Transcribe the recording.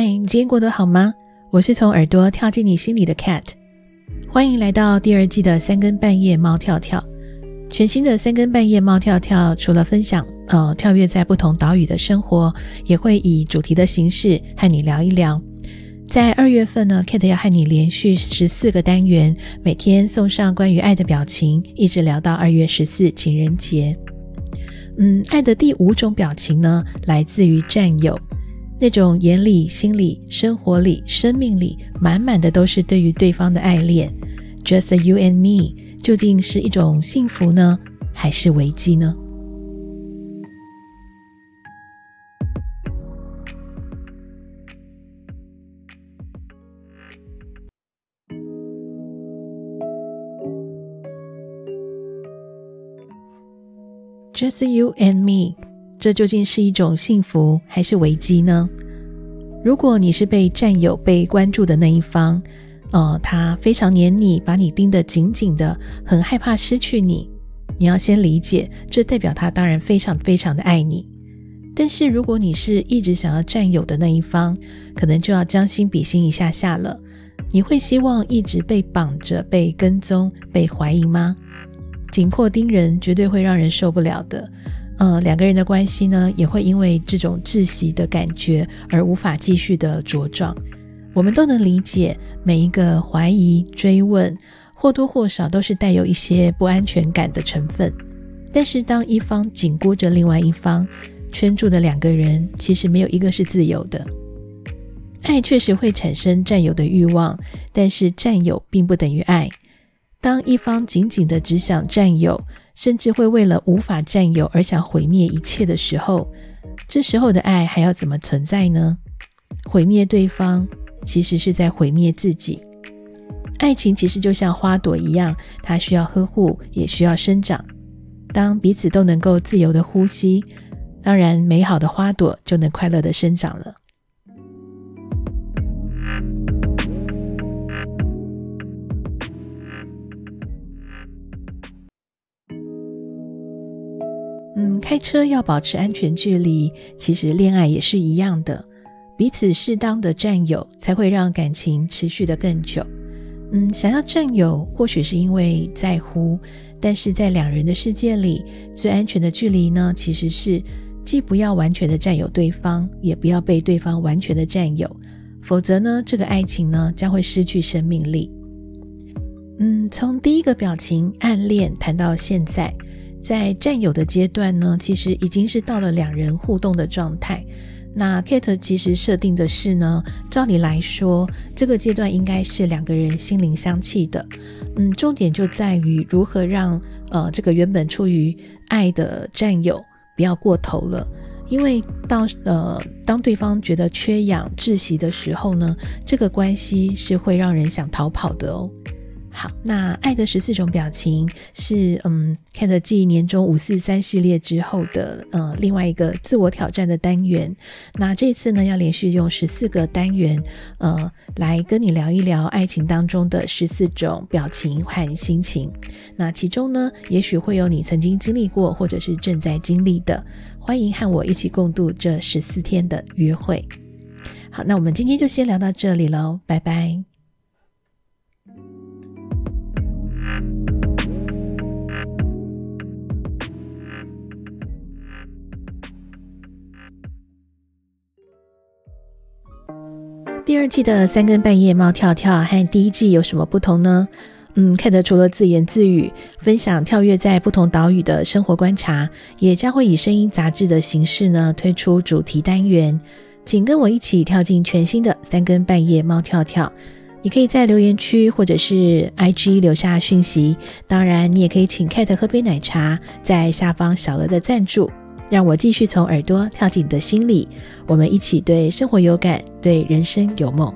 嗨，你今天过得好吗？我是从耳朵跳进你心里的 Cat，欢迎来到第二季的三更半夜猫跳跳。全新的三更半夜猫跳跳，除了分享呃跳跃在不同岛屿的生活，也会以主题的形式和你聊一聊。在二月份呢，Cat 要和你连续十四个单元，每天送上关于爱的表情，一直聊到二月十四情人节。嗯，爱的第五种表情呢，来自于占有。那种眼里、心里、生活里、生命里满满的都是对于对方的爱恋，Just you and me，究竟是一种幸福呢，还是危机呢？Just you and me。这究竟是一种幸福还是危机呢？如果你是被占有、被关注的那一方，呃，他非常黏你，把你盯得紧紧的，很害怕失去你。你要先理解，这代表他当然非常非常的爱你。但是如果你是一直想要占有的那一方，可能就要将心比心一下下了。你会希望一直被绑着、被跟踪、被怀疑吗？紧迫盯人绝对会让人受不了的。呃，两个人的关系呢，也会因为这种窒息的感觉而无法继续的茁壮。我们都能理解，每一个怀疑、追问，或多或少都是带有一些不安全感的成分。但是，当一方紧箍着另外一方，圈住的两个人，其实没有一个是自由的。爱确实会产生占有的欲望，但是占有并不等于爱。当一方紧紧的只想占有，甚至会为了无法占有而想毁灭一切的时候，这时候的爱还要怎么存在呢？毁灭对方，其实是在毁灭自己。爱情其实就像花朵一样，它需要呵护，也需要生长。当彼此都能够自由的呼吸，当然美好的花朵就能快乐的生长了。嗯，开车要保持安全距离，其实恋爱也是一样的，彼此适当的占有，才会让感情持续的更久。嗯，想要占有，或许是因为在乎，但是在两人的世界里，最安全的距离呢，其实是既不要完全的占有对方，也不要被对方完全的占有，否则呢，这个爱情呢，将会失去生命力。嗯，从第一个表情暗恋谈到现在。在占有的阶段呢，其实已经是到了两人互动的状态。那 Kate 其实设定的是呢，照理来说，这个阶段应该是两个人心灵相契的。嗯，重点就在于如何让呃这个原本出于爱的占有不要过头了。因为到呃当对方觉得缺氧窒息的时候呢，这个关系是会让人想逃跑的哦。好，那爱的十四种表情是嗯，Cat 继年终五四三系列之后的呃另外一个自我挑战的单元。那这次呢，要连续用十四个单元呃来跟你聊一聊爱情当中的十四种表情和心情。那其中呢，也许会有你曾经经历过或者是正在经历的。欢迎和我一起共度这十四天的约会。好，那我们今天就先聊到这里喽，拜拜。第二季的三更半夜猫跳跳和第一季有什么不同呢？嗯，Kate 除了自言自语分享跳跃在不同岛屿的生活观察，也将会以声音杂志的形式呢推出主题单元，请跟我一起跳进全新的三更半夜猫跳跳。你可以在留言区或者是 IG 留下讯息，当然你也可以请 Kate 喝杯奶茶，在下方小额的赞助。让我继续从耳朵跳进你的心里，我们一起对生活有感，对人生有梦。